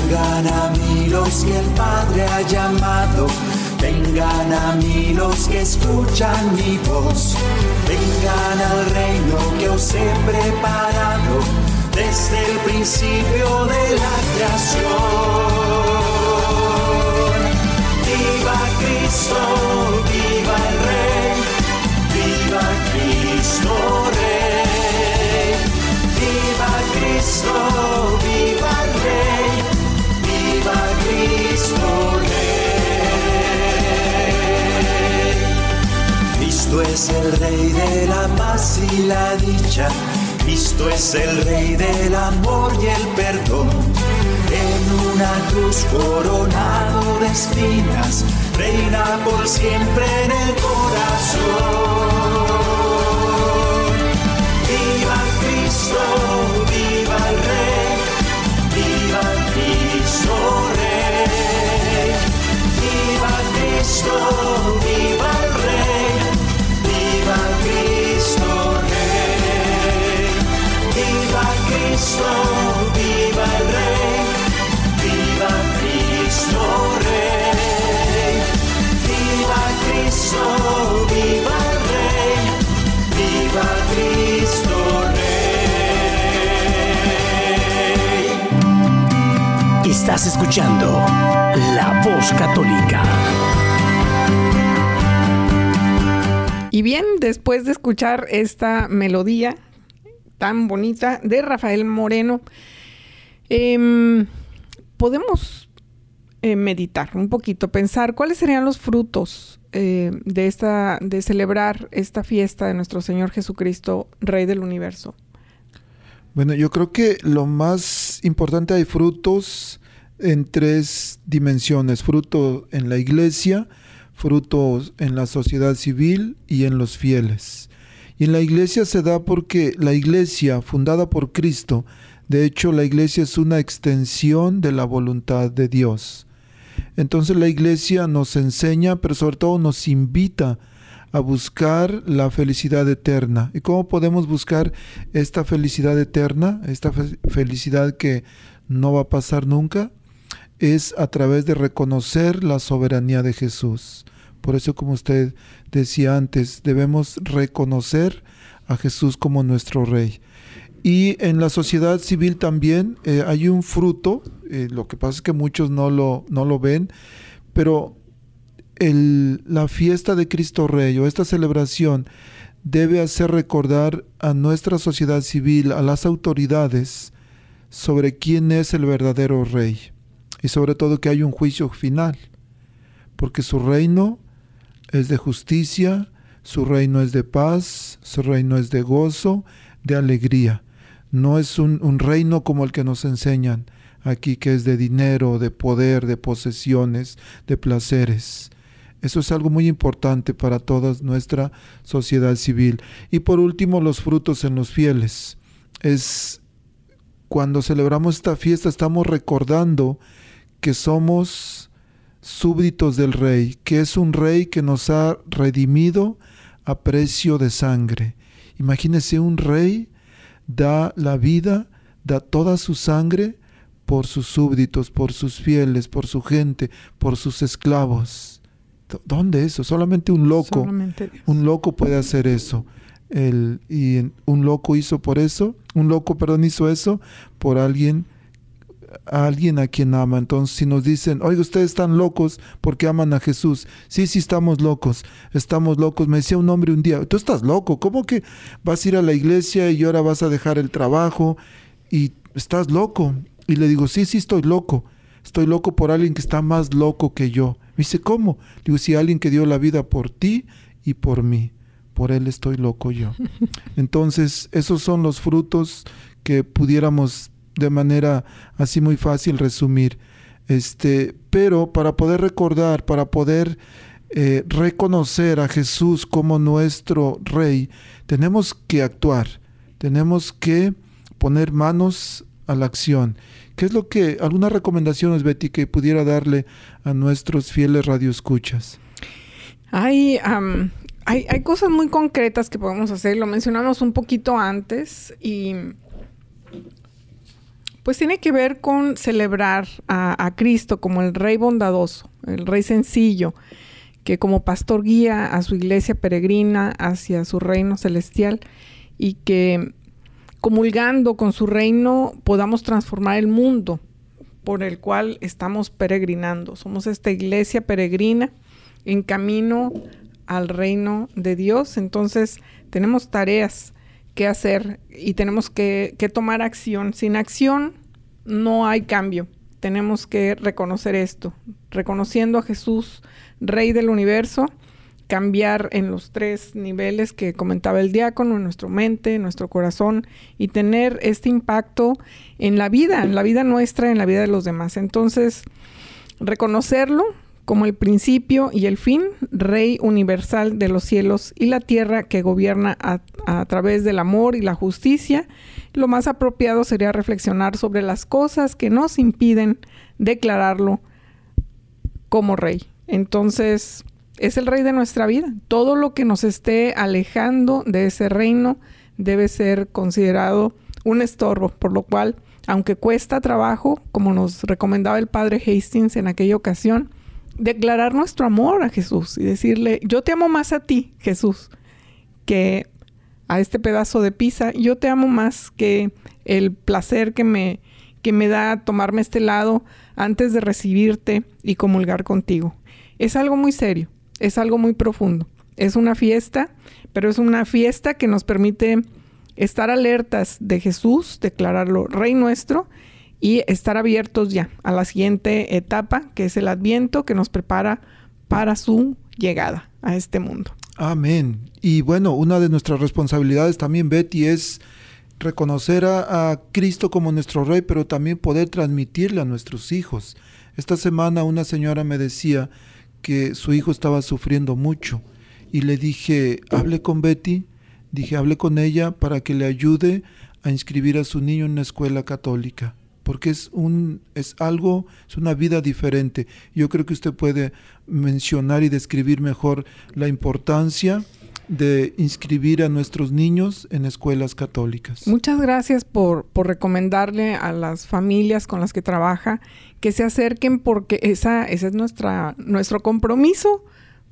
Vengan a los que el Padre ha llamado, vengan a mí los que escuchan mi voz, vengan al reino que os he preparado desde el principio de la creación. Viva Cristo, viva el Rey, viva Cristo Rey, es el Rey de la paz y la dicha. Cristo es el Rey del amor y el perdón. En una cruz coronado de espinas, reina por siempre en el corazón. Viva Cristo, viva el Rey, viva Cristo Rey. Viva Cristo, Cristo, viva el Rey, viva Cristo Rey. Viva Cristo, viva el Rey, viva Cristo Rey. Estás escuchando La Voz Católica. Y bien, después de escuchar esta melodía tan bonita de Rafael Moreno, Em, podemos eh, meditar un poquito, pensar cuáles serían los frutos eh, de esta, de celebrar esta fiesta de nuestro Señor Jesucristo, Rey del Universo. Bueno, yo creo que lo más importante hay frutos en tres dimensiones, fruto en la iglesia, frutos en la sociedad civil y en los fieles. Y en la iglesia se da porque la iglesia, fundada por Cristo, de hecho la iglesia es una extensión de la voluntad de Dios. Entonces la iglesia nos enseña, pero sobre todo nos invita a buscar la felicidad eterna. ¿Y cómo podemos buscar esta felicidad eterna, esta felicidad que no va a pasar nunca? Es a través de reconocer la soberanía de Jesús. Por eso, como usted decía antes, debemos reconocer a Jesús como nuestro Rey. Y en la sociedad civil también eh, hay un fruto, eh, lo que pasa es que muchos no lo, no lo ven, pero el, la fiesta de Cristo Rey o esta celebración debe hacer recordar a nuestra sociedad civil, a las autoridades, sobre quién es el verdadero Rey y sobre todo que hay un juicio final, porque su reino es de justicia, su reino es de paz, su reino es de gozo, de alegría. No es un, reino como el que nos enseñan aquí, que es de dinero, de poder, de posesiones, de placeres. Eso es algo muy importante para toda nuestra sociedad civil. Y por último, los frutos en los fieles. Es cuando celebramos esta fiesta, estamos recordando que somos súbditos del Rey, que es un Rey que nos ha redimido a precio de sangre. Imagínese un Rey da la vida, da toda su sangre por sus súbditos, por sus fieles, por su gente, por sus esclavos. ¿Dónde eso? Solamente un loco. un loco puede hacer eso. El, y un loco hizo por eso, un loco, perdón, hizo eso por alguien a alguien a quien ama. Entonces, si nos dicen, oiga, ustedes están locos porque aman a Jesús. Sí, sí, estamos locos, estamos locos. Me decía un hombre un día, tú estás loco, ¿cómo que vas a ir a la iglesia y ahora vas a dejar el trabajo y estás loco? Y le digo, sí, sí, estoy loco. Estoy loco por alguien que está más loco que yo. Me dice, ¿cómo? Le digo, sí, alguien que dio la vida por ti y por mí. Por él estoy loco yo. Entonces, esos son los frutos que pudiéramos de manera así muy fácil resumir. Este, pero para poder recordar, para poder eh, reconocer a Jesús como nuestro Rey, tenemos que actuar, tenemos que poner manos a la acción. ¿Qué es lo que, algunas recomendaciones, Betty, que pudiera darle a nuestros fieles radioescuchas? Hay, hay, hay cosas muy concretas que podemos hacer, lo mencionamos un poquito antes y pues tiene que ver con celebrar a, Cristo como el Rey bondadoso, el Rey sencillo, que como pastor guía a su iglesia peregrina hacia su reino celestial y que comulgando con su reino podamos transformar el mundo por el cual estamos peregrinando. Somos esta iglesia peregrina en camino al reino de Dios, entonces tenemos tareas que hacer y tenemos que, tomar acción. Sin acción no hay cambio. Tenemos que reconocer esto, reconociendo a Jesús, Rey del universo, cambiar en los tres niveles que comentaba el diácono, en nuestra mente, en nuestro corazón, y tener este impacto en la vida, en la vida nuestra, en la vida de los demás. Entonces, reconocerlo, como el principio y el fin, Rey universal de los cielos y la tierra que gobierna a, través del amor y la justicia, lo más apropiado sería reflexionar sobre las cosas que nos impiden declararlo como Rey. Entonces, es el Rey de nuestra vida. Todo lo que nos esté alejando de ese reino debe ser considerado un estorbo, por lo cual, aunque cuesta trabajo, como nos recomendaba el padre Hastings en aquella ocasión, declarar nuestro amor a Jesús y decirle, yo te amo más a ti, Jesús, que a este pedazo de pizza, yo te amo más que el placer que me, que me da tomarme este lado antes de recibirte y comulgar contigo. Es algo muy serio, es algo muy profundo. Es una fiesta, pero es una fiesta que nos permite estar alertas de Jesús, declararlo Rey nuestro y estar abiertos ya a la siguiente etapa, que es el adviento, que nos prepara para su llegada a este mundo. Amén. Y bueno, una de nuestras responsabilidades también, Betty, es reconocer a, Cristo como nuestro Rey, pero también poder transmitirle a nuestros hijos. Esta semana una señora me decía que su hijo estaba sufriendo mucho y le dije, hable con Betty, dije, hable con ella para que le ayude a inscribir a su niño en una escuela católica porque es un es algo, es una vida diferente. Yo creo que usted puede mencionar y describir mejor la importancia de inscribir a nuestros niños en escuelas católicas. Muchas gracias por, por recomendarle a las familias con las que trabaja que se acerquen porque esa, ese es nuestra, nuestro compromiso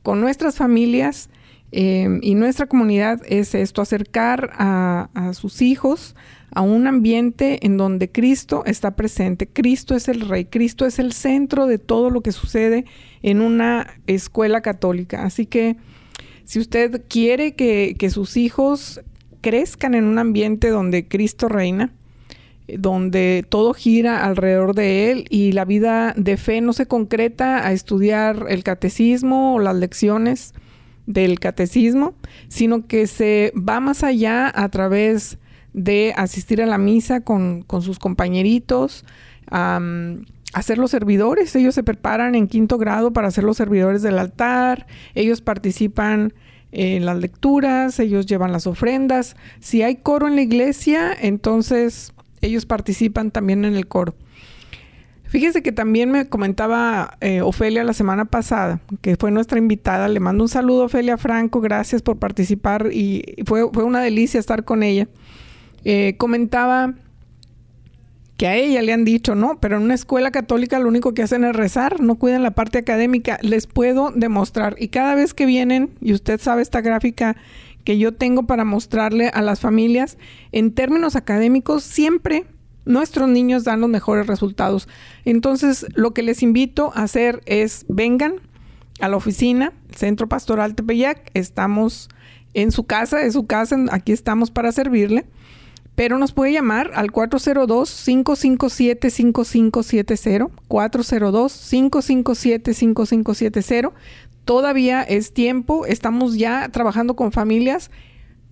con nuestras familias eh, y nuestra comunidad es esto, acercar a, a sus hijos a un ambiente en donde Cristo está presente. Cristo es el Rey, Cristo es el centro de todo lo que sucede en una escuela católica. Así que si usted quiere que, sus hijos crezcan en un ambiente donde Cristo reina, donde todo gira alrededor de él y la vida de fe no se concreta a estudiar el catecismo o las lecciones del catecismo, sino que se va más allá a través de asistir a la misa con, sus compañeritos, a ser los servidores. Ellos se preparan en quinto grado para ser los servidores del altar, ellos participan en las lecturas, ellos llevan las ofrendas. Si hay coro en la iglesia, entonces ellos participan también en el coro. Fíjese que también me comentaba eh, Ofelia la semana pasada, que fue nuestra invitada. Le mando un saludo, Ofelia Franco. Gracias por participar y fue, fue una delicia estar con ella. Eh, comentaba que a ella le han dicho, no, pero en una escuela católica lo único que hacen es rezar, no cuidan la parte académica. Les puedo demostrar. Y cada vez que vienen, y usted sabe esta gráfica que yo tengo para mostrarle a las familias, en términos académicos, siempre nuestros niños dan los mejores resultados. Entonces, lo que les invito a hacer es vengan a la oficina, Centro Pastoral Tepeyac, estamos en su casa, es su casa, aquí estamos para servirle pero nos puede llamar al 402-557-5570, 402-557-5570. Todavía es tiempo, estamos ya trabajando con familias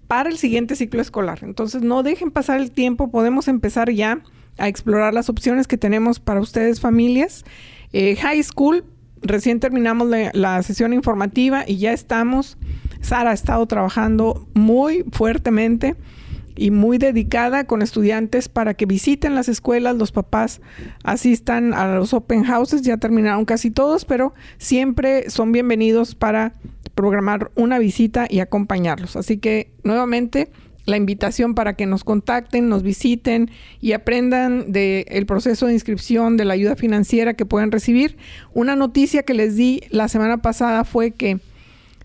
para el siguiente ciclo escolar. Entonces no dejen pasar el tiempo, podemos empezar ya a explorar las opciones que tenemos para ustedes familias. Eh, high School, recién terminamos la sesión informativa y ya estamos. Sara ha estado trabajando muy fuertemente y muy dedicada con estudiantes para que visiten las escuelas, los papás asistan a los open houses, ya terminaron casi todos, pero siempre son bienvenidos para programar una visita y acompañarlos. Así que nuevamente la invitación para que nos contacten, nos visiten y aprendan del proceso de inscripción, de la ayuda financiera que pueden recibir. Una noticia que les di la semana pasada fue que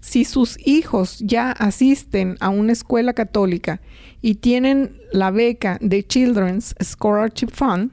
si sus hijos ya asisten a una escuela católica y tienen la beca de Children's Scholarship Fund,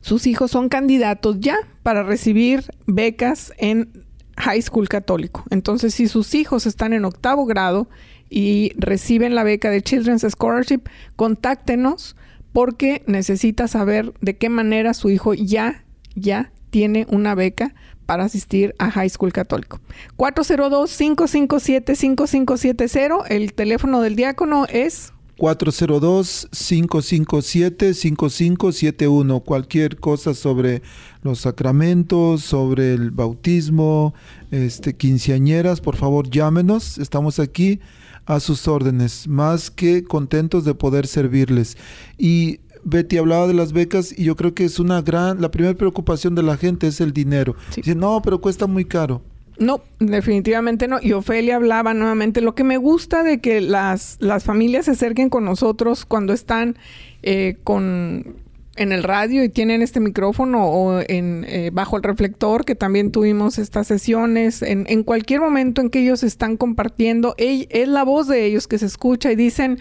sus hijos son candidatos ya para recibir becas en high school católico. Entonces, si sus hijos están en octavo grado y reciben la beca de Children's Scholarship, contáctenos porque necesita saber de qué manera su hijo ya, ya tiene una beca para asistir a High School Católico. 402-557-5570. El teléfono del diácono es 402-557-5571. Cualquier cosa sobre los sacramentos, sobre el bautismo, este, quinceañeras, por favor llámenos. Estamos aquí a sus órdenes, más que contentos de poder servirles. Y Betty hablaba de las becas y yo creo que es una gran, la primera preocupación de la gente es el dinero. Dice, no, pero cuesta muy caro. No, definitivamente no. Y Ofelia hablaba nuevamente. Lo que me gusta de que las, las familias se acerquen con nosotros cuando están eh, con en el radio y tienen este micrófono o en eh, bajo el reflector que también tuvimos estas sesiones en, en cualquier momento en que ellos están compartiendo es la voz de ellos que se escucha y dicen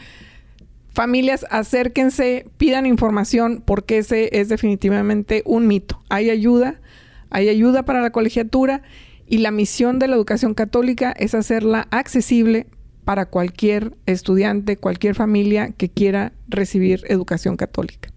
Familias, acérquense, pidan información porque ese es definitivamente un mito. Hay ayuda, hay ayuda para la colegiatura y la misión de la educación católica es hacerla accesible para cualquier estudiante, cualquier familia que quiera recibir educación católica.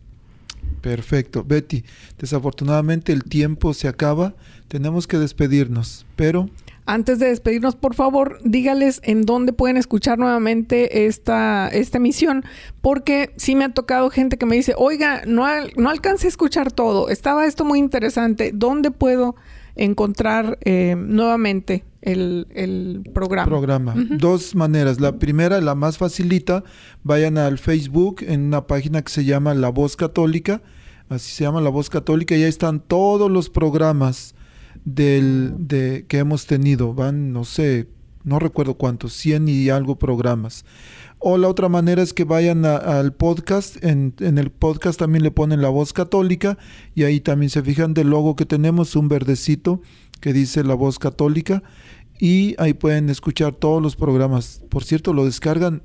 Perfecto. Betty, desafortunadamente el tiempo se acaba. Tenemos que despedirnos, pero... Antes de despedirnos, por favor, dígales en dónde pueden escuchar nuevamente esta, esta emisión, porque sí me ha tocado gente que me dice, oiga, no, no alcancé a escuchar todo, estaba esto muy interesante, ¿dónde puedo encontrar eh, nuevamente el, programa? Programa. Dos maneras. La primera, la más facilita, vayan al Facebook en una página que se llama La Voz Católica, así se llama La Voz Católica, y ahí están todos los programas del, de, que hemos tenido. Van, no sé, no recuerdo cuántos, 100 y algo programas. O la otra manera es que vayan al podcast. En, en, el podcast también le ponen la voz católica y ahí también se fijan del logo que tenemos, un verdecito que dice la voz católica y ahí pueden escuchar todos los programas. Por cierto, lo descargan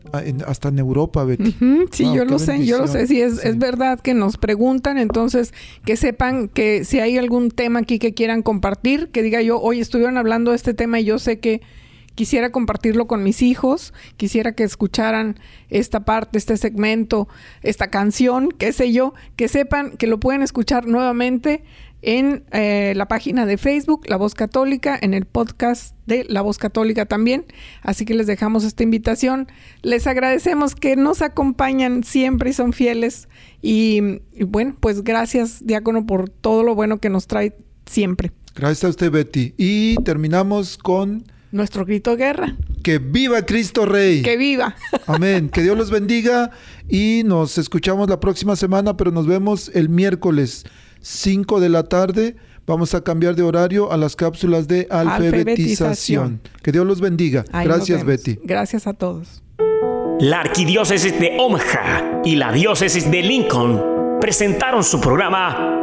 hasta en Europa, Betty. Sí, yo lo sé, yo lo sé. Sí, es, es verdad que nos preguntan, entonces que sepan que si hay algún tema aquí que quieran compartir, que diga yo, hoy estuvieron hablando de este tema y yo sé que quisiera compartirlo con mis hijos, quisiera que escucharan esta parte, este segmento, esta canción, qué sé yo, que sepan que lo pueden escuchar nuevamente en eh, la página de Facebook, La Voz Católica, en el podcast de La Voz Católica también. Así que les dejamos esta invitación. Les agradecemos que nos acompañan siempre y son fieles. Y, y bueno, pues gracias, Diácono, por todo lo bueno que nos trae siempre. Gracias a usted, Betty. Y terminamos con... Nuestro grito de guerra. Que viva Cristo Rey. Que viva. Amén. Que Dios los bendiga y nos escuchamos la próxima semana, pero nos vemos el miércoles 5 de la tarde. Vamos a cambiar de horario a las cápsulas de alfabetización. Que Dios los bendiga. Gracias, Betty. Gracias a todos. La arquidiócesis de Omaha y la diócesis de Lincoln presentaron su programa